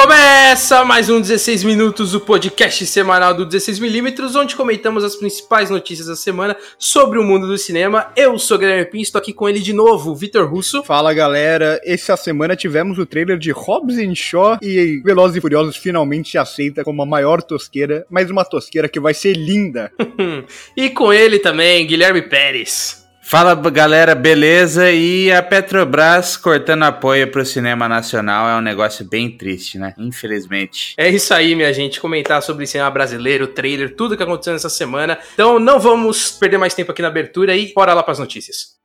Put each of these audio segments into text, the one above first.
Começa mais um 16 Minutos, o podcast semanal do 16mm, onde comentamos as principais notícias da semana sobre o mundo do cinema. Eu sou o Guilherme Pin, estou aqui com ele de novo, Vitor Russo. Fala galera, essa semana tivemos o trailer de Hobbs Shaw e Velozes e Furiosos finalmente se aceita como a maior tosqueira, mas uma tosqueira que vai ser linda. e com ele também, Guilherme Pérez. Fala galera, beleza? E a Petrobras cortando apoio para o cinema nacional é um negócio bem triste, né? Infelizmente. É isso aí, minha gente. Comentar sobre cinema brasileiro, trailer, tudo que aconteceu nessa semana. Então não vamos perder mais tempo aqui na abertura e bora lá para as notícias.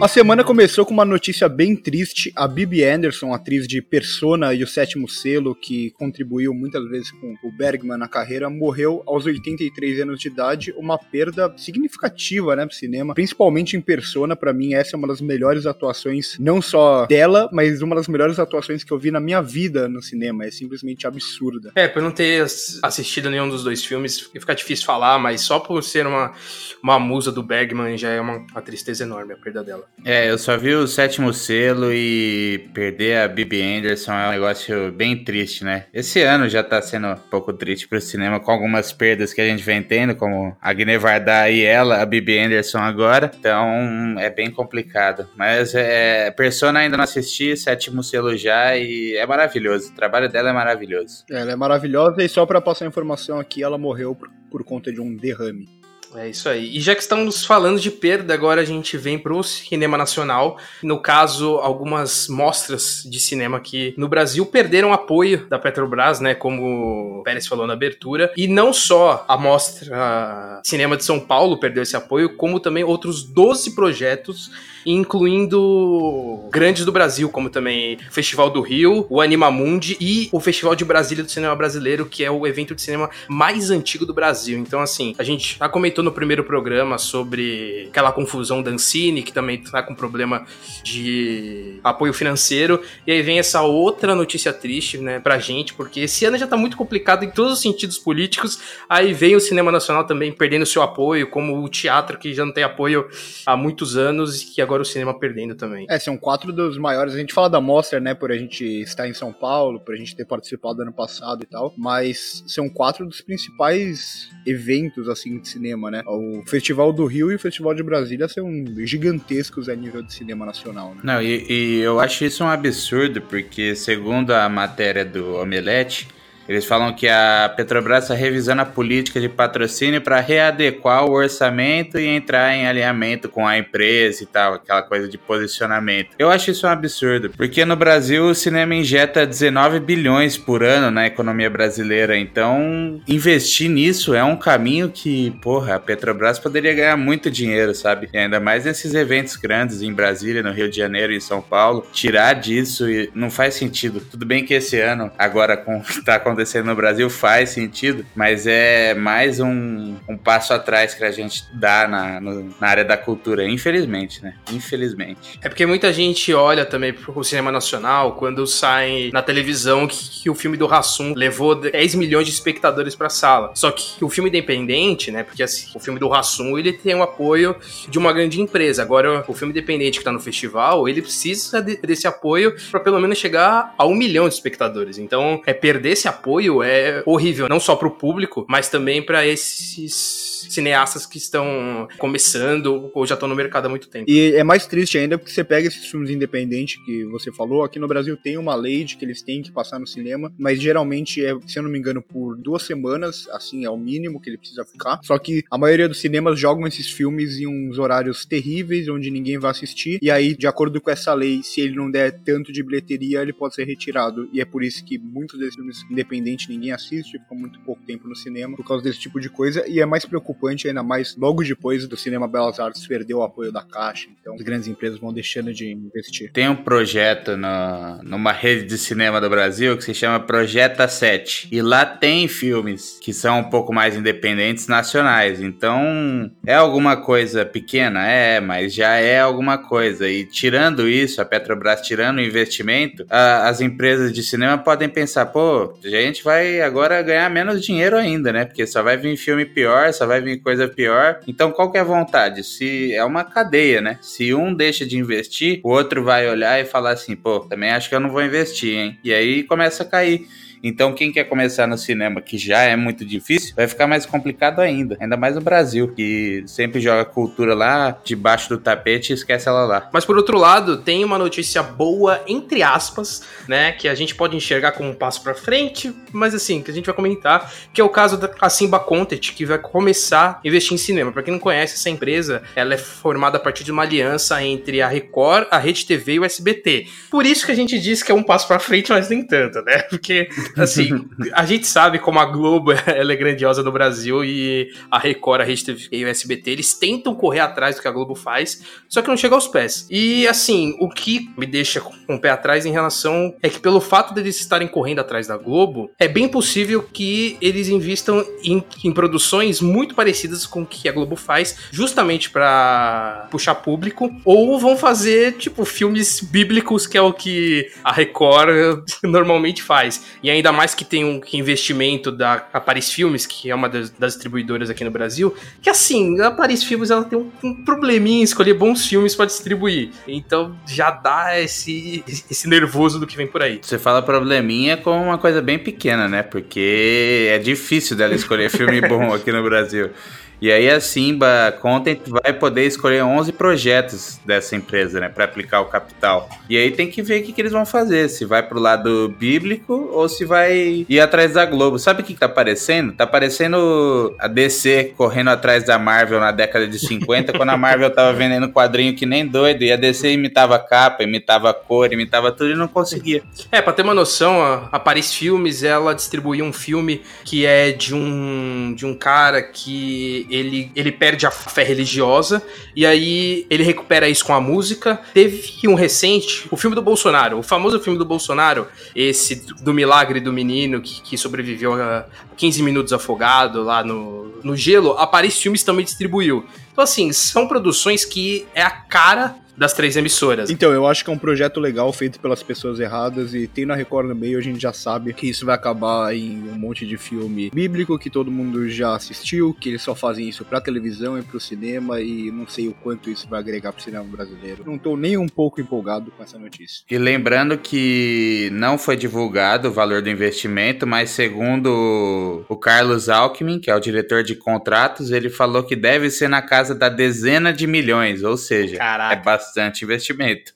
A semana começou com uma notícia bem triste. A Bibi Anderson, atriz de Persona e o Sétimo Selo, que contribuiu muitas vezes com o Bergman na carreira, morreu aos 83 anos de idade. Uma perda significativa, né, pro cinema. Principalmente em Persona, para mim, essa é uma das melhores atuações, não só dela, mas uma das melhores atuações que eu vi na minha vida no cinema. É simplesmente absurda. É, por não ter assistido nenhum dos dois filmes, fica difícil falar, mas só por ser uma, uma musa do Bergman já é uma, uma tristeza enorme a perda dela. É, eu só vi o sétimo selo e perder a Bibi Anderson é um negócio bem triste, né? Esse ano já tá sendo um pouco triste pro cinema, com algumas perdas que a gente vem tendo, como a Guiné Vardar e ela, a Bibi Anderson agora. Então é bem complicado. Mas é, Persona ainda não assisti, sétimo selo já e é maravilhoso. O trabalho dela é maravilhoso. Ela é maravilhosa e só para passar a informação aqui, ela morreu por, por conta de um derrame. É isso aí. E já que estamos falando de perda, agora a gente vem para o cinema nacional. No caso, algumas mostras de cinema que no Brasil perderam apoio da Petrobras, né? Como o Pérez falou na abertura. E não só a mostra Cinema de São Paulo perdeu esse apoio, como também outros 12 projetos incluindo grandes do Brasil, como também o Festival do Rio, o Animamundi e o Festival de Brasília do Cinema Brasileiro, que é o evento de cinema mais antigo do Brasil. Então, assim, a gente já comentou no primeiro programa sobre aquela confusão da Ancine, que também tá com problema de apoio financeiro, e aí vem essa outra notícia triste, né, pra gente, porque esse ano já tá muito complicado em todos os sentidos políticos, aí vem o cinema nacional também perdendo seu apoio, como o teatro que já não tem apoio há muitos anos que agora o cinema perdendo também. É, são quatro dos maiores. A gente fala da Mostra, né, por a gente estar em São Paulo, por a gente ter participado ano passado e tal, mas são quatro dos principais eventos, assim, de cinema, né? O Festival do Rio e o Festival de Brasília são gigantescos a nível de cinema nacional, né? Não, e, e eu acho isso um absurdo, porque segundo a matéria do Omelete, eles falam que a Petrobras está revisando a política de patrocínio para readequar o orçamento e entrar em alinhamento com a empresa e tal, aquela coisa de posicionamento. Eu acho isso um absurdo, porque no Brasil o cinema injeta 19 bilhões por ano na economia brasileira, então investir nisso é um caminho que, porra, a Petrobras poderia ganhar muito dinheiro, sabe? E ainda mais nesses eventos grandes em Brasília, no Rio de Janeiro e em São Paulo, tirar disso não faz sentido. Tudo bem que esse ano, agora com tá acontecendo acontecendo no Brasil faz sentido, mas é mais um, um passo atrás que a gente dá na, no, na área da cultura, infelizmente, né? Infelizmente. É porque muita gente olha também pro cinema nacional quando sai na televisão que, que o filme do Rassum levou 10 milhões de espectadores pra sala. Só que o filme independente, né? Porque assim, o filme do Rassum ele tem o apoio de uma grande empresa. Agora, o filme independente que tá no festival, ele precisa de, desse apoio para pelo menos chegar a um milhão de espectadores. Então, é perder esse apoio apoio é horrível, não só para o público, mas também para esses cineastas que estão começando ou já estão no mercado há muito tempo. E é mais triste ainda porque você pega esses filmes independentes que você falou, aqui no Brasil tem uma lei de que eles têm que passar no cinema, mas geralmente é, se eu não me engano, por duas semanas, assim, é o mínimo que ele precisa ficar. Só que a maioria dos cinemas jogam esses filmes em uns horários terríveis, onde ninguém vai assistir, e aí, de acordo com essa lei, se ele não der tanto de bilheteria, ele pode ser retirado. E é por isso que muitos desses filmes independentes ninguém assiste, fica muito pouco tempo no cinema por causa desse tipo de coisa, e é mais preocupante ainda mais logo depois do cinema Belas Artes perder o apoio da Caixa, então as grandes empresas vão deixando de investir. Tem um projeto no, numa rede de cinema do Brasil que se chama Projeta 7, e lá tem filmes que são um pouco mais independentes nacionais, então é alguma coisa pequena, é, mas já é alguma coisa, e tirando isso, a Petrobras tirando o investimento, a, as empresas de cinema podem pensar, pô, já gente vai agora ganhar menos dinheiro ainda, né? Porque só vai vir filme pior, só vai vir coisa pior. Então, qual que é a vontade? Se é uma cadeia, né? Se um deixa de investir, o outro vai olhar e falar assim, pô, também acho que eu não vou investir, hein? E aí começa a cair. Então, quem quer começar no cinema, que já é muito difícil, vai ficar mais complicado ainda. Ainda mais no Brasil, que sempre joga cultura lá debaixo do tapete e esquece ela lá. Mas por outro lado, tem uma notícia boa, entre aspas, né? Que a gente pode enxergar como um passo para frente, mas assim, que a gente vai comentar, que é o caso da Simba Content, que vai começar a investir em cinema. Para quem não conhece, essa empresa ela é formada a partir de uma aliança entre a Record, a Rede TV e o SBT. Por isso que a gente diz que é um passo para frente, mas nem tanto, né? Porque assim, a gente sabe como a Globo ela é grandiosa no Brasil e a Record, a Rede e o SBT, eles tentam correr atrás do que a Globo faz, só que não chega aos pés. E assim, o que me deixa com o pé atrás em relação é que pelo fato deles estarem correndo atrás da Globo, é bem possível que eles invistam em, em produções muito parecidas com o que a Globo faz, justamente para puxar público, ou vão fazer tipo filmes bíblicos, que é o que a Record normalmente faz. E ainda mais que tem um investimento da Paris Filmes, que é uma das, das, distribuidoras aqui no Brasil, que assim, a Paris Filmes ela tem um, um probleminha em escolher bons filmes para distribuir. Então já dá esse, esse nervoso do que vem por aí. Você fala probleminha com uma coisa bem pequena, né? Porque é difícil dela escolher filme bom aqui no Brasil. E aí a Simba Content vai poder escolher 11 projetos dessa empresa, né, para aplicar o capital. E aí tem que ver o que, que eles vão fazer, se vai pro lado bíblico ou se vai ir atrás da Globo. Sabe o que, que tá parecendo? Tá parecendo a DC correndo atrás da Marvel na década de 50, quando a Marvel tava vendendo quadrinho que nem doido, e a DC imitava capa, imitava cor, imitava tudo e não conseguia. É, pra ter uma noção, a Paris Filmes, ela distribuiu um filme que é de um, de um cara que ele, ele perde a fé religiosa e aí ele recupera isso com a música. Teve um recente, o filme do Bolsonaro, o famoso filme do Bolsonaro, esse do milagre do menino que, que sobreviveu a 15 minutos afogado lá no, no gelo, a Paris Filmes também distribuiu. Então, assim, são produções que é a cara das três emissoras. Então, eu acho que é um projeto legal feito pelas pessoas erradas e tem na Record no meio, a gente já sabe que isso vai acabar em um monte de filme bíblico que todo mundo já assistiu, que eles só fazem isso pra televisão e pro cinema e não sei o quanto isso vai agregar pro cinema brasileiro. Não tô nem um pouco empolgado com essa notícia. E lembrando que não foi divulgado o valor do investimento, mas segundo o Carlos Alckmin, que é o diretor de contratos, ele falou que deve ser na casa da dezena de milhões, ou seja, Caraca. é bastante bastante investimento.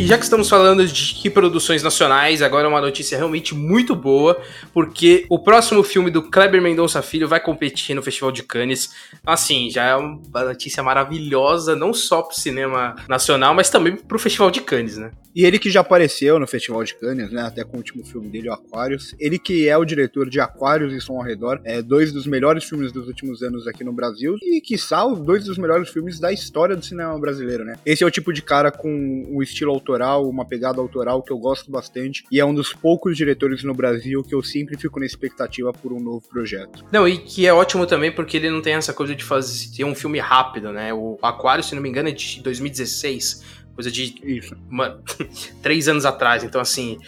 E já que estamos falando de produções nacionais, agora uma notícia realmente muito boa, porque o próximo filme do Kleber Mendonça Filho vai competir no Festival de Cannes. Assim, já é uma notícia maravilhosa, não só pro cinema nacional, mas também pro Festival de Cannes, né? E ele que já apareceu no Festival de Cannes, né? Até com o último filme dele, o Aquarius. Ele que é o diretor de Aquarius e Som ao Redor, é dois dos melhores filmes dos últimos anos aqui no Brasil e que os dois dos melhores filmes da história do cinema brasileiro, né? Esse é o tipo de cara com um estilo autoral, uma pegada autoral que eu gosto bastante e é um dos poucos diretores no Brasil que eu sempre fico na expectativa por um novo projeto. Não, e que é ótimo também porque ele não tem essa coisa de fazer um filme rápido, né? O Aquarius, se não me engano, é de 2016 coisa de Isso. Uma, três anos atrás. Então, assim,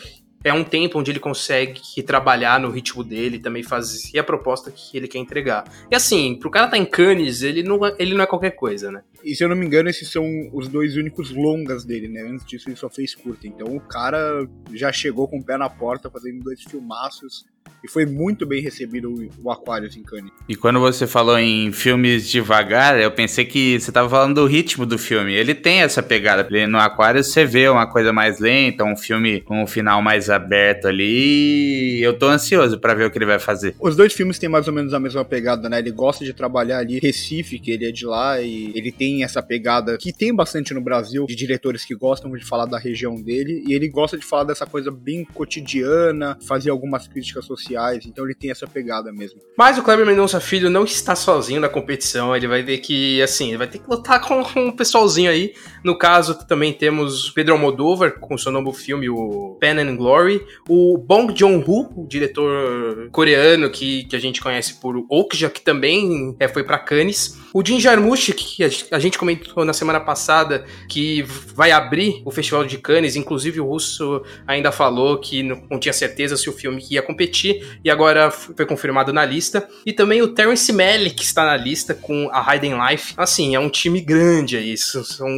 é um tempo onde ele consegue trabalhar no ritmo dele, também fazer a proposta que ele quer entregar. E assim, pro cara tá em Cannes, ele não, é, ele não é qualquer coisa, né? E se eu não me engano, esses são os dois únicos longas dele, né? Antes disso ele só fez curta. Então o cara já chegou com o pé na porta fazendo dois filmaços e foi muito bem recebido o Aquarius em Cannes. E quando você falou em filmes devagar, eu pensei que você estava falando do ritmo do filme. Ele tem essa pegada. No Aquarius você vê uma coisa mais lenta, um filme com um final mais aberto ali. eu tô ansioso para ver o que ele vai fazer. Os dois filmes têm mais ou menos a mesma pegada, né? Ele gosta de trabalhar ali Recife, que ele é de lá, e ele tem essa pegada que tem bastante no Brasil, de diretores que gostam de falar da região dele, e ele gosta de falar dessa coisa bem cotidiana, fazer algumas críticas sociais, então ele tem essa pegada mesmo. Mas o Kleber Mendonça Filho não está sozinho na competição, ele vai ter que, assim, ele vai ter que lutar com, um pessoalzinho aí. No caso, também temos Pedro Almodóvar, com seu novo filme, o Pen and Glory, o Bong Joon-ho, o diretor coreano que, que a gente conhece por Okja, que também é, foi para Cannes, O Jim Jarmusch, que a gente comentou na semana passada, que vai abrir o Festival de Cannes, inclusive o Russo ainda falou que não tinha certeza se o filme ia competir, e agora foi confirmado na lista. E também o Terence Malick está na lista com a Hayden Life. Assim, é um time grande aí, são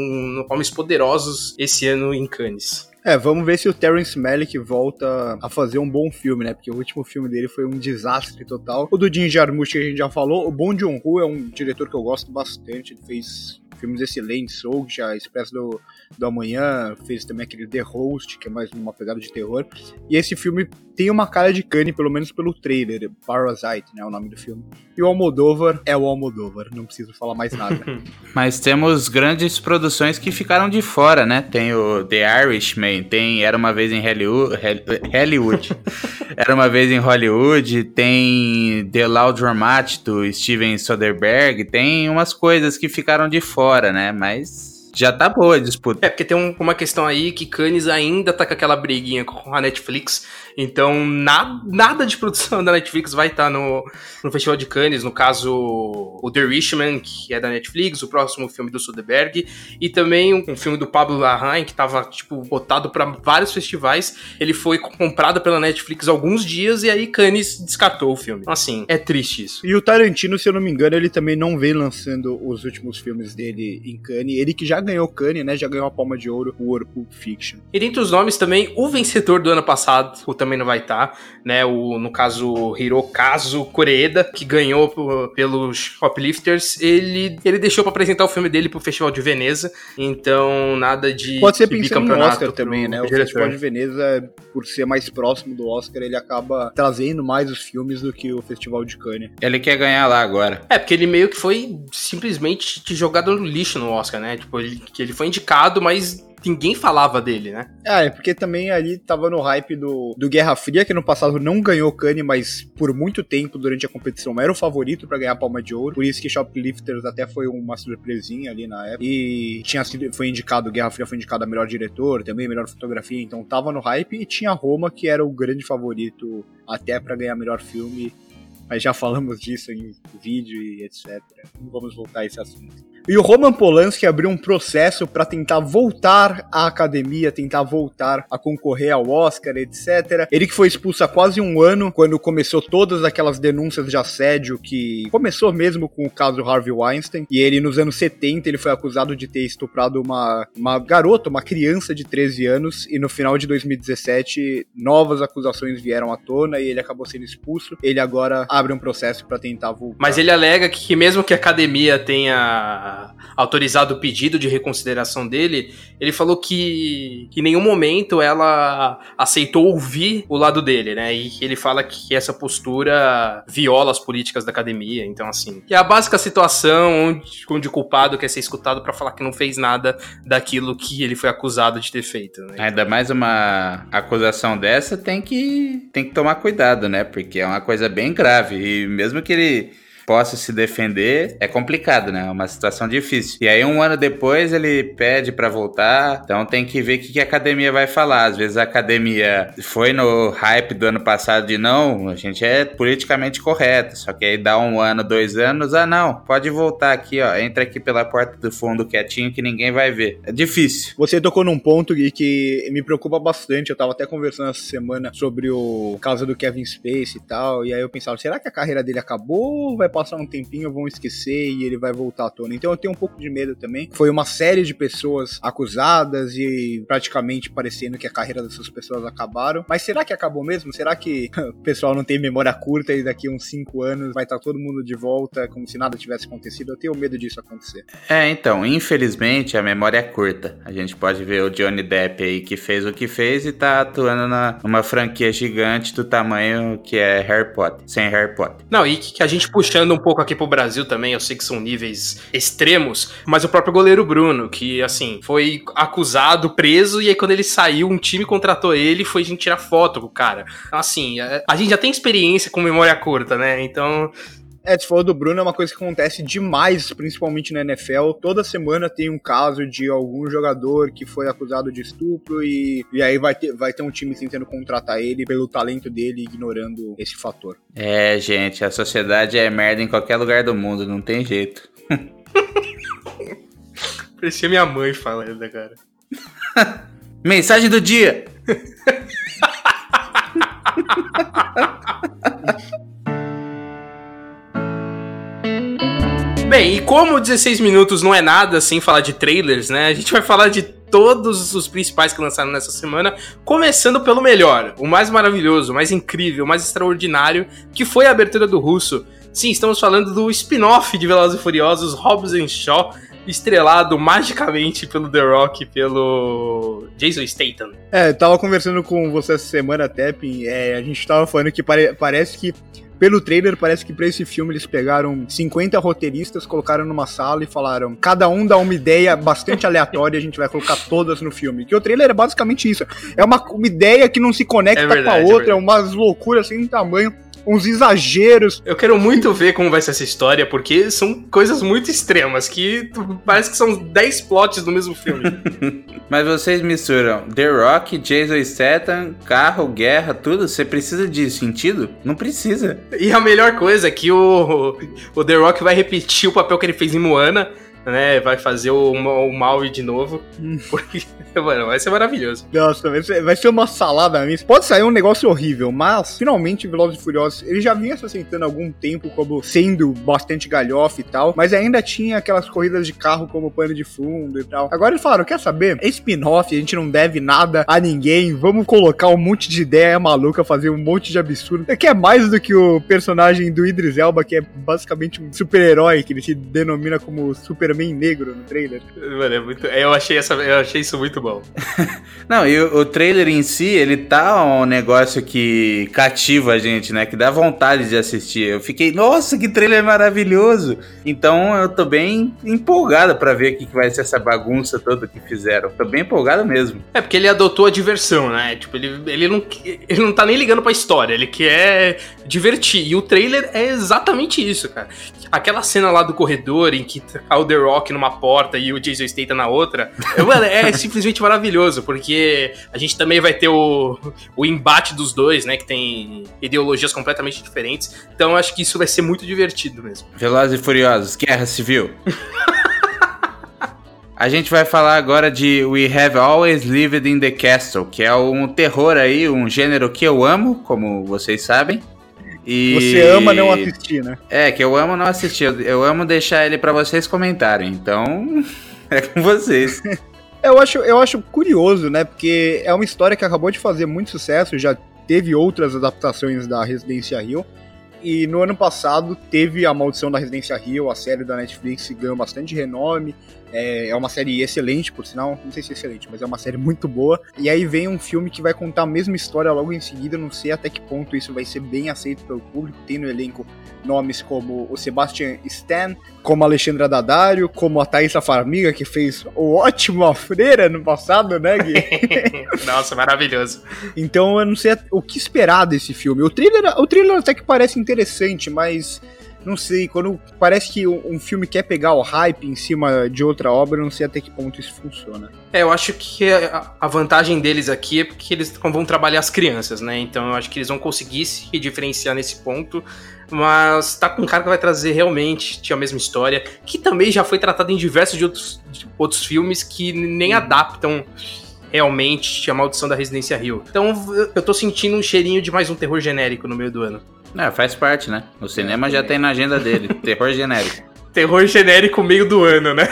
homens poderosos esse ano em Cannes. É, vamos ver se o Terence Malick volta a fazer um bom filme, né? Porque o último filme dele foi um desastre total. O do Jim Jarmusch que a gente já falou. O Bong Joon-ho é um diretor que eu gosto bastante. Ele fez filmes excelentes, Soldier, Expresso do, do Amanhã, fez também aquele The Host, que é mais uma pegada de terror. E esse filme tem uma cara de Kanye, pelo menos pelo trailer, Parasite, né, o nome do filme. E o Almodóvar é o Almodóvar, não preciso falar mais nada. Mas temos grandes produções que ficaram de fora, né? Tem o The Irishman, tem Era Uma Vez em Hollywood, Hollywood. Era Uma Vez em Hollywood, tem The Laundromat do Steven Soderbergh, tem umas coisas que ficaram de fora, né? Mas já tá boa a disputa. É, porque tem um, uma questão aí que Cannes ainda tá com aquela briguinha com a Netflix, então na, nada de produção da Netflix vai estar tá no, no Festival de Cannes, no caso o The Richman, que é da Netflix, o próximo filme do Soderbergh, e também um, um filme do Pablo Larraín, que tava, tipo, botado para vários festivais, ele foi comprado pela Netflix alguns dias, e aí Cannes descartou o filme. Assim, é triste isso. E o Tarantino, se eu não me engano, ele também não vem lançando os últimos filmes dele em Cannes, ele que já ganhou Cannes, né? Já ganhou a palma de ouro por Pulp Fiction. E dentre os nomes também, o vencedor do ano passado o também não vai estar, tá, né? O, no caso, Hirokazu Koreeda, que ganhou pelos Shoplifters, ele, ele deixou para apresentar o filme dele pro Festival de Veneza, então nada de Pode ser pensando no Oscar também, né? O diretor. Festival de Veneza, por ser mais próximo do Oscar, ele acaba trazendo mais os filmes do que o Festival de Cannes. Ele quer ganhar lá agora. É, porque ele meio que foi simplesmente jogado no lixo no Oscar, né? Tipo, ele, ele foi indicado, mas ninguém falava dele, né? Ah, é porque também ali tava no hype do, do Guerra Fria, que no passado não ganhou Cannes, mas por muito tempo durante a competição era o favorito para ganhar a Palma de Ouro. Por isso que Shoplifters até foi uma surpresinha ali na época. E tinha sido, foi indicado, Guerra Fria foi indicado a melhor diretor, também melhor fotografia, então tava no hype. E tinha Roma, que era o grande favorito até para ganhar melhor filme. Mas já falamos disso em vídeo e etc. Não vamos voltar a esse assunto. E o Roman Polanski abriu um processo para tentar voltar à academia, tentar voltar a concorrer ao Oscar, etc. Ele que foi expulso há quase um ano, quando começou todas aquelas denúncias de assédio que começou mesmo com o caso Harvey Weinstein. E ele, nos anos 70, ele foi acusado de ter estuprado uma, uma garota, uma criança de 13 anos. E no final de 2017, novas acusações vieram à tona e ele acabou sendo expulso. Ele agora abre um processo para tentar voltar. Mas ele alega que mesmo que a academia tenha autorizado o pedido de reconsideração dele, ele falou que, que em nenhum momento ela aceitou ouvir o lado dele, né? E ele fala que essa postura viola as políticas da academia. Então, assim, é a básica situação onde, onde o culpado quer ser escutado para falar que não fez nada daquilo que ele foi acusado de ter feito. Né? Ainda mais uma acusação dessa tem que, tem que tomar cuidado, né? Porque é uma coisa bem grave. E mesmo que ele possa se defender, é complicado, né? É uma situação difícil. E aí, um ano depois, ele pede para voltar. Então, tem que ver o que a academia vai falar. Às vezes, a academia foi no hype do ano passado de não, a gente é politicamente correto. Só que aí dá um ano, dois anos, ah, não, pode voltar aqui, ó. Entra aqui pela porta do fundo quietinho que ninguém vai ver. É difícil. Você tocou num ponto, Gui, que me preocupa bastante. Eu tava até conversando essa semana sobre o caso do Kevin Space e tal. E aí eu pensava, será que a carreira dele acabou ou vai passar um tempinho, vão esquecer e ele vai voltar à tona. Então eu tenho um pouco de medo também. Foi uma série de pessoas acusadas e praticamente parecendo que a carreira dessas pessoas acabaram. Mas será que acabou mesmo? Será que o pessoal não tem memória curta e daqui uns 5 anos vai estar todo mundo de volta como se nada tivesse acontecido? Eu tenho medo disso acontecer. É, então, infelizmente a memória é curta. A gente pode ver o Johnny Depp aí que fez o que fez e tá atuando na, numa franquia gigante do tamanho que é Harry Potter, sem Harry Potter. Não, e que a gente puxando um pouco aqui pro Brasil também, eu sei que são níveis extremos, mas o próprio goleiro Bruno, que assim, foi acusado, preso, e aí quando ele saiu, um time contratou ele e foi a gente tirar foto com o cara. Então, assim, a, a gente já tem experiência com memória curta, né? Então É, você falou do Bruno, é uma coisa que acontece demais, principalmente na NFL. Toda semana tem um caso de algum jogador que foi acusado de estupro e, e aí vai ter, vai ter um time tentando contratar ele pelo talento dele, ignorando esse fator. É, gente, a sociedade é merda em qualquer lugar do mundo, não tem jeito. Parecia minha mãe falando, cara. Mensagem do dia! Bem, e como 16 minutos não é nada sem falar de trailers, né? A gente vai falar de todos os principais que lançaram nessa semana, começando pelo melhor, o mais maravilhoso, o mais incrível, o mais extraordinário, que foi a abertura do Russo. Sim, estamos falando do spin-off de Velozes e Furiosos, Hobbs and Shaw, estrelado magicamente pelo The Rock pelo Jason Statham. É, eu tava conversando com você essa semana, Teppin, é, a gente tava falando que pare parece que pelo trailer, parece que pra esse filme eles pegaram 50 roteiristas, colocaram numa sala e falaram: cada um dá uma ideia bastante aleatória, a gente vai colocar todas no filme. Que o trailer é basicamente isso. É uma, uma ideia que não se conecta é verdade, com a outra, é, é umas loucuras sem tamanho uns exageros. Eu quero muito ver como vai ser essa história, porque são coisas muito extremas, que parece que são 10 plots do mesmo filme. Mas vocês misturam The Rock, Jason Statham, carro, guerra, tudo. Você precisa de sentido? Não precisa. E a melhor coisa é que o, o The Rock vai repetir o papel que ele fez em Moana, né? Vai fazer o, o Maui de novo. Hum. Porque, mano, vai ser maravilhoso. Nossa, vai ser, uma salada mesmo. Pode sair um negócio horrível, mas finalmente Velozes e Furiosos, ele já vinha se aceitando há algum tempo como sendo bastante galhofa e tal, mas ainda tinha aquelas corridas de carro como pano de fundo e tal. Agora eles falaram, quer saber? É spin-off, a gente não deve nada a ninguém, vamos colocar um monte de ideia maluca, fazer um monte de absurdo. Que é mais do que o personagem do Idris Elba, que é basicamente um super-herói, que ele se denomina como super Superman negro no trailer. Mano, é muito. Eu achei, essa, eu achei isso muito bom. Não, e o, o, trailer em si, ele tá um negócio que cativa a gente, né? Que dá vontade de assistir. Eu fiquei, nossa, que trailer maravilhoso! Então eu tô bem empolgado para ver o que, que vai ser essa bagunça toda que fizeram. Tô bem empolgado mesmo. É, porque ele adotou a diversão, né? Tipo, ele, ele, não, ele não tá nem ligando pra história, ele quer divertir. E o trailer é exatamente isso, cara. Aquela cena lá do corredor em que tá o The Rock numa porta e o Jason Statham na outra, mano, é simplesmente maravilhoso, porque a gente também vai ter o, o embate dos dois, né, que tem ideologias completamente diferentes. Então acho que isso vai ser muito divertido mesmo. Velozes e Furiosos, Guerra Civil. A gente vai falar agora de We Have Always Lived in the Castle, que é um terror aí, um gênero que eu amo, como vocês sabem. E... Você ama não assistir, né? É, que eu amo não assistir. Eu amo deixar ele para vocês comentarem. Então, é com vocês. eu, acho, eu acho curioso, né? Porque é uma história que acabou de fazer muito sucesso. Já teve outras adaptações da Residência Rio. E no ano passado teve a Maldição da Residência Rio, a série da Netflix ganhou bastante renome. É, é uma série excelente, por sinal. Não sei se é excelente, mas é uma série muito boa. E aí vem um filme que vai contar a mesma história logo em seguida. Não sei até que ponto isso vai ser bem aceito pelo público. Tem no elenco nomes como o Sebastian Stan, como a Alexandra Daddario, como a Thaisa Farmiga, que fez o ótimo A Freira no passado, né, Gui? Nossa, maravilhoso. Então eu não sei o que esperar desse filme. O trailer, o trailer até que parece interessante, mas não sei, quando parece que um filme quer pegar o hype em cima de outra obra, não sei até que ponto isso funciona. É, eu acho que a vantagem deles aqui é porque eles vão trabalhar as crianças, né? Então eu acho que eles vão conseguir se diferenciar nesse ponto. Mas tá com um cara que vai trazer realmente a mesma história, que também já foi tratado em diversos de outros, de outros filmes que nem adaptam realmente a maldição da Residência Rio. Então eu tô sentindo um cheirinho de mais um terror genérico no meio do ano. É, faz parte, né? O cinema já tem na agenda dele. terror genérico. Terror genérico meio do ano, né?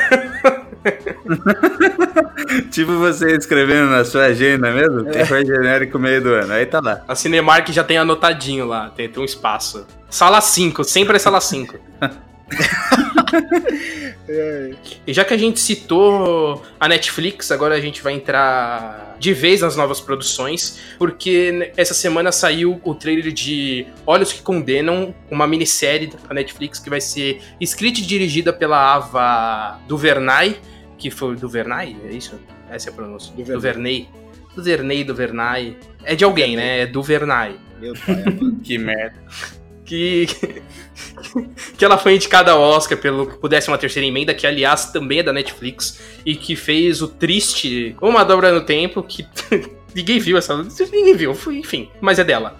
tipo você escrevendo na sua agenda mesmo? É. Terror genérico meio do ano. Aí tá lá. A Cinemark já tem anotadinho lá, tem, tem um espaço. Sala 5, sempre é sala 5. e já que a gente citou a Netflix, agora a gente vai entrar de vez nas novas produções, porque essa semana saiu o trailer de Olhos que Condenam, uma minissérie da Netflix que vai ser escrita e dirigida pela Ava Duvernay, que foi Duvernay, é isso? Essa é a pronúncia. Duvernay. Duvernay, Duvernay. É de alguém, né? É Duvernay. Meu pai, que merda. Que que ela foi indicada ao Oscar pelo Pudesse uma Terceira Emenda, que aliás também é da Netflix, e que fez o triste Uma Dobra no Tempo, que ninguém viu essa. Ninguém viu, enfim, mas é dela.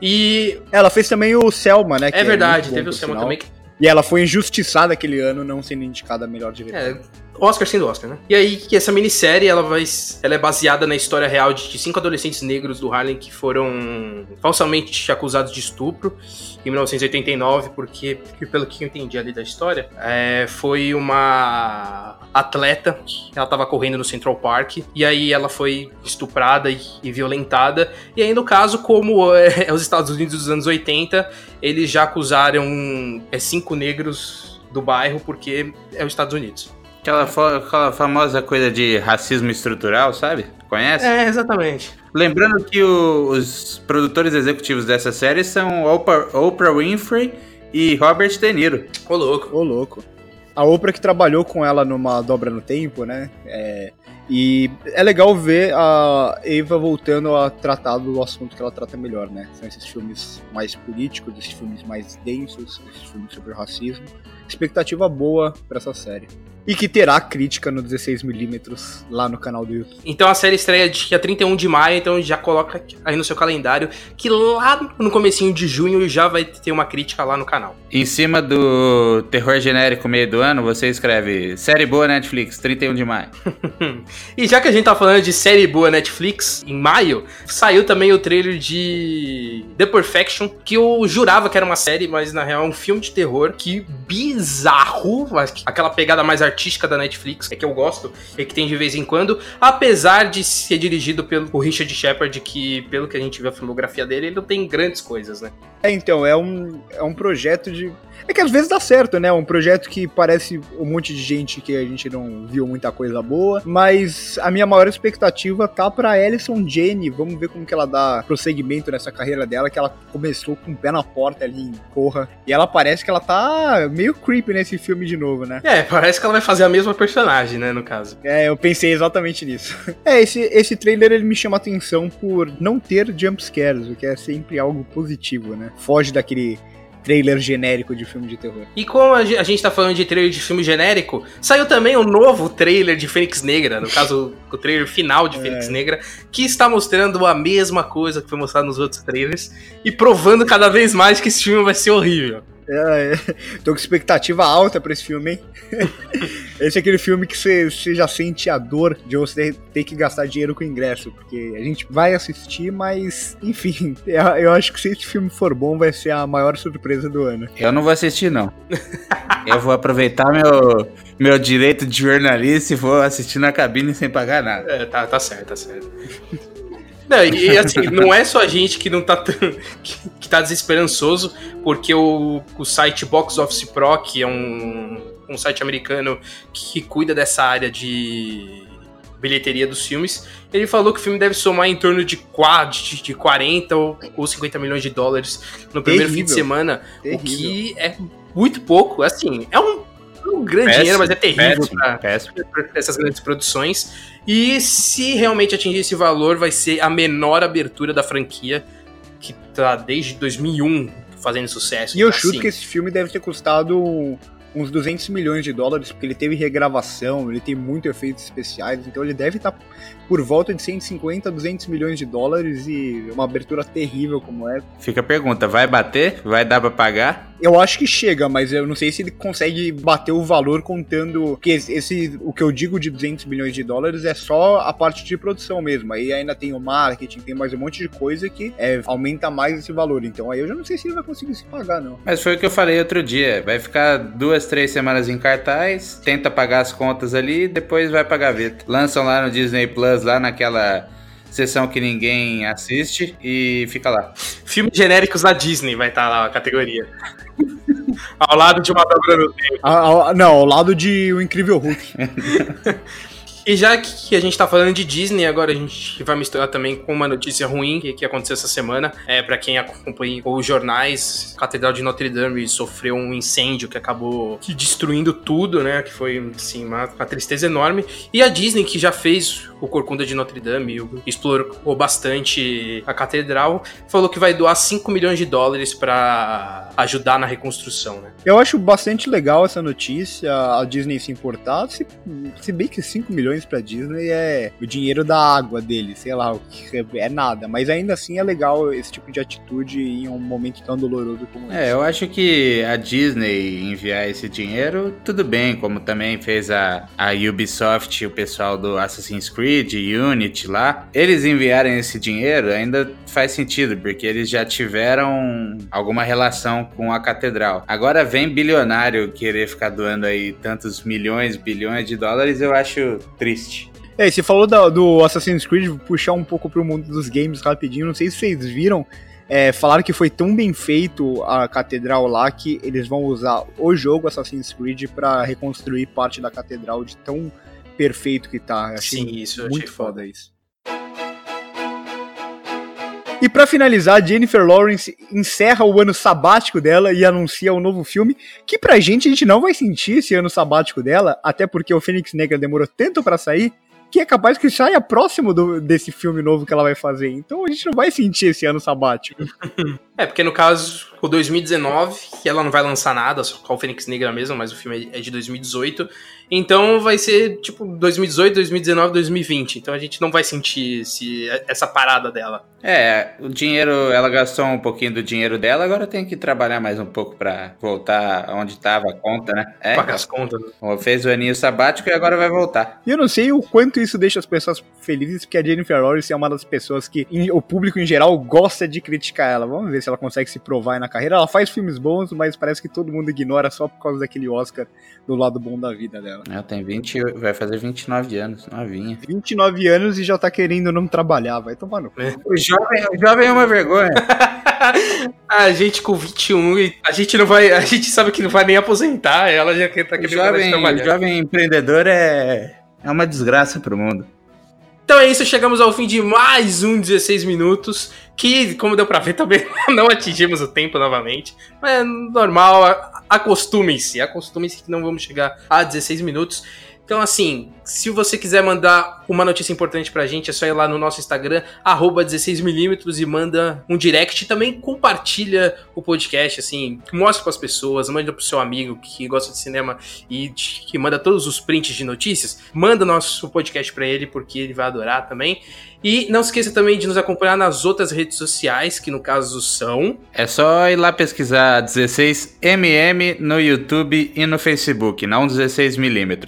E. Ela fez também o Selma, né? É verdade, teve o Selma também. E ela foi injustiçada aquele ano, não sendo indicada a melhor diretora. É, Oscar sendo Oscar, né? E aí, que essa minissérie, ela vai. Ela é baseada na história real de cinco adolescentes negros do Harlem que foram falsamente acusados de estupro em 1989, porque, pelo que eu entendi ali da história, é, foi uma atleta, ela tava correndo no Central Park, e aí ela foi estuprada e, e violentada. E aí, no caso, como é, é os Estados Unidos dos anos 80, eles já acusaram é, cinco negros do bairro porque é os Estados Unidos. Aquela, aquela famosa coisa de racismo estrutural, sabe? Conhece? É, exatamente. Lembrando que o, os produtores executivos dessa série são Oprah, Oprah Winfrey e Robert De Niro. Ô, louco. Ô, louco. A Oprah que trabalhou com ela numa dobra no tempo, né? É, e é legal ver a Eva voltando a tratar do assunto que ela trata melhor, né? São esses filmes mais políticos, esses filmes mais densos, esses filmes sobre racismo. Expectativa boa para essa série. E que terá crítica no 16mm lá no canal do YouTube. Então a série estreia dia 31 de maio, então já coloca aí no seu calendário que lá no comecinho de junho já vai ter uma crítica lá no canal. Em cima do terror genérico meio do ano, você escreve série boa Netflix, 31 de maio. e já que a gente tá falando de série boa Netflix, em maio, saiu também o trailer de The Perfection, que eu jurava que era uma série, mas na real é um filme de terror que bizarro, aquela pegada mais artística da Netflix, é que eu gosto, e que tem de vez em quando, apesar de ser dirigido pelo Richard Shepard, que pelo que a gente vê a filmografia dele, ele não tem grandes coisas, né? É, então, é um, é um projeto de. É que às vezes dá certo, né? Um projeto que parece um monte de gente que a gente não viu muita coisa boa, mas a minha maior expectativa tá pra Alison Jane. Vamos ver como que ela dá prosseguimento nessa carreira dela, que ela começou com o pé na porta ali em Corra. E ela parece que ela tá meio creepy nesse filme de novo, né? É, parece que ela vai fazer a mesma personagem, né, no caso. É, eu pensei exatamente nisso. É, esse, esse trailer ele me chama atenção por não ter jumpscares, o que é sempre algo positivo, né? Foge daquele trailer genérico de filme de terror. E como a gente tá falando de trailer de filme genérico, saiu também um novo trailer de Fênix Negra, no caso, o trailer final de Fênix é. Negra, que está mostrando a mesma coisa que foi mostrado nos outros trailers e provando cada vez mais que esse filme vai ser horrível. É, é. Tô com expectativa alta pra esse filme, hein? esse é aquele filme que você já sente a dor de você ter que gastar dinheiro com ingresso, porque a gente vai assistir, mas, enfim, eu acho que se esse filme for bom, vai ser a maior surpresa do ano. Eu não vou assistir, não. eu vou aproveitar meu, meu direito de jornalista e vou assistir na cabine sem pagar nada. É, tá, tá certo, tá certo. Não, e assim, não é só a gente que não tá que, que tá desesperançoso, porque o, o site Box Office Pro, que é um, um site americano que cuida dessa área de bilheteria dos filmes, ele falou que o filme deve somar em torno de, 4, de, de 40 ou, ou 50 milhões de dólares no primeiro Terrível. fim de semana, Terrível. o que é muito pouco. Assim, é um, um grande péssimo, dinheiro, mas é terrível para essas grandes produções. E se realmente atingir esse valor, vai ser a menor abertura da franquia, que tá desde 2001 fazendo sucesso. E eu tá chuto assim. que esse filme deve ter custado uns 200 milhões de dólares, porque ele teve regravação, ele tem muitos efeitos especiais, então ele deve estar tá por volta de 150, 200 milhões de dólares e uma abertura terrível como é. Fica a pergunta, vai bater? Vai dar pra pagar? Eu acho que chega, mas eu não sei se ele consegue bater o valor contando que esse o que eu digo de 200 milhões de dólares é só a parte de produção mesmo. Aí ainda tem o marketing, tem mais um monte de coisa que é, aumenta mais esse valor. Então aí eu já não sei se ele vai conseguir se pagar não. Mas foi o que eu falei outro dia, vai ficar duas, três semanas em cartaz, tenta pagar as contas ali, depois vai pra gaveta. Lançam lá no Disney Plus lá naquela sessão que ninguém assiste e fica lá. Filmes genéricos da Disney vai estar tá lá a categoria. ao lado de uma dobra no tempo. não, ao lado de O Incrível Hulk. E já que a gente tá falando de Disney, agora a gente vai misturar também com uma notícia ruim que, aconteceu essa semana. É, para quem acompanha os jornais, a Catedral de Notre Dame sofreu um incêndio que acabou destruindo tudo, né? Que foi, assim, uma, uma tristeza enorme. E a Disney, que já fez o Corcunda de Notre Dame, explorou bastante a catedral, falou que vai doar 5 milhões de dólares para ajudar na reconstrução, né? Eu acho bastante legal essa notícia, a Disney se importar, se, se bem que 5 milhões pra Disney é o dinheiro da água dele, sei lá, é nada, mas ainda assim é legal esse tipo de atitude em um momento tão doloroso como é, esse. É, eu acho que a Disney enviar esse dinheiro, tudo bem, como também fez a, a Ubisoft, o pessoal do Assassin's Creed, Creed, Unity lá, eles enviarem esse dinheiro ainda faz sentido, porque eles já tiveram alguma relação com a catedral. Agora vem bilionário querer ficar doando aí tantos milhões, bilhões de dólares, eu acho triste. É, você falou do, do Assassin's Creed, vou puxar um pouco pro mundo dos games rapidinho, não sei se vocês viram, é, falaram que foi tão bem feito a catedral lá que eles vão usar o jogo Assassin's Creed para reconstruir parte da catedral de tão perfeito que tá. Achei Sim, isso muito achei foda, foda isso. E para finalizar, Jennifer Lawrence encerra o ano sabático dela e anuncia um novo filme que pra gente a gente não vai sentir esse ano sabático dela, até porque o Fênix Negra demorou tanto para sair que é capaz que saia próximo do, desse filme novo que ela vai fazer. Então a gente não vai sentir esse ano sabático. é, porque no caso, o 2019, que ela não vai lançar nada, só com o Fênix Negra mesmo, mas o filme é de 2018. Então vai ser tipo 2018, 2019, 2020. Então a gente não vai sentir esse, essa parada dela. É, o dinheiro, ela gastou um pouquinho do dinheiro dela, agora tem que trabalhar mais um pouco para voltar onde estava a conta, né? É, Pagar as contas. Fez o aninho sabático e agora vai voltar. E eu não sei o quanto isso deixa as pessoas felizes, porque a Jennifer Lawrence é uma das pessoas que o público em geral gosta de criticar ela. Vamos ver se ela consegue se provar aí na carreira. Ela faz filmes bons, mas parece que todo mundo ignora só por causa daquele Oscar do lado bom da vida dela. Ela tem 20, vai fazer 29 anos, novinha. 29 anos e já tá querendo não trabalhar, vai tomar no é. O jovem, o jovem é uma vergonha. a gente com 21 e a gente não vai, a gente sabe que não vai nem aposentar, ela já tá querendo jovem, trabalhar. O jovem empreendedor é é uma desgraça pro mundo. Então é isso, chegamos ao fim de mais um 16 minutos, que, como deu pra ver, também não atingimos o tempo novamente. Mas é normal, acostumem-se, acostumem-se que não vamos chegar a 16 minutos. Então, assim, se você quiser mandar uma notícia importante pra gente, é só ir lá no nosso Instagram, 16mm, e manda um direct. Também compartilha o podcast, assim, mostra pras pessoas, manda pro seu amigo que gosta de cinema e que manda todos os prints de notícias. Manda nosso podcast pra ele, porque ele vai adorar também. E não esqueça também de nos acompanhar nas outras redes sociais, que no caso são. É só ir lá pesquisar 16mm no YouTube e no Facebook, não 16mm,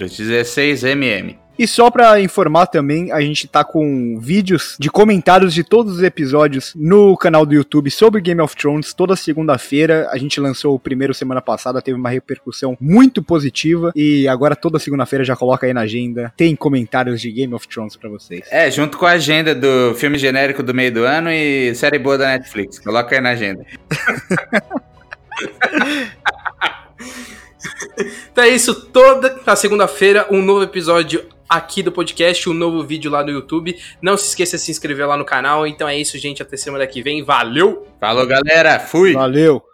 16mm. E só para informar também, a gente tá com vídeos de comentários de todos os episódios no canal do YouTube sobre Game of Thrones toda segunda-feira. A gente lançou o primeiro semana passada, teve uma repercussão muito positiva e agora toda segunda-feira já coloca aí na agenda. Tem comentários de Game of Thrones para vocês. É, junto com a agenda do filme genérico do meio do ano e série boa da Netflix. Coloca aí na agenda. então é isso, toda a segunda-feira um novo episódio aqui do podcast, um novo vídeo lá no YouTube. Não se esqueça de se inscrever lá no canal. Então é isso, gente. Até semana que vem. Valeu! Falou, galera. Fui! Valeu!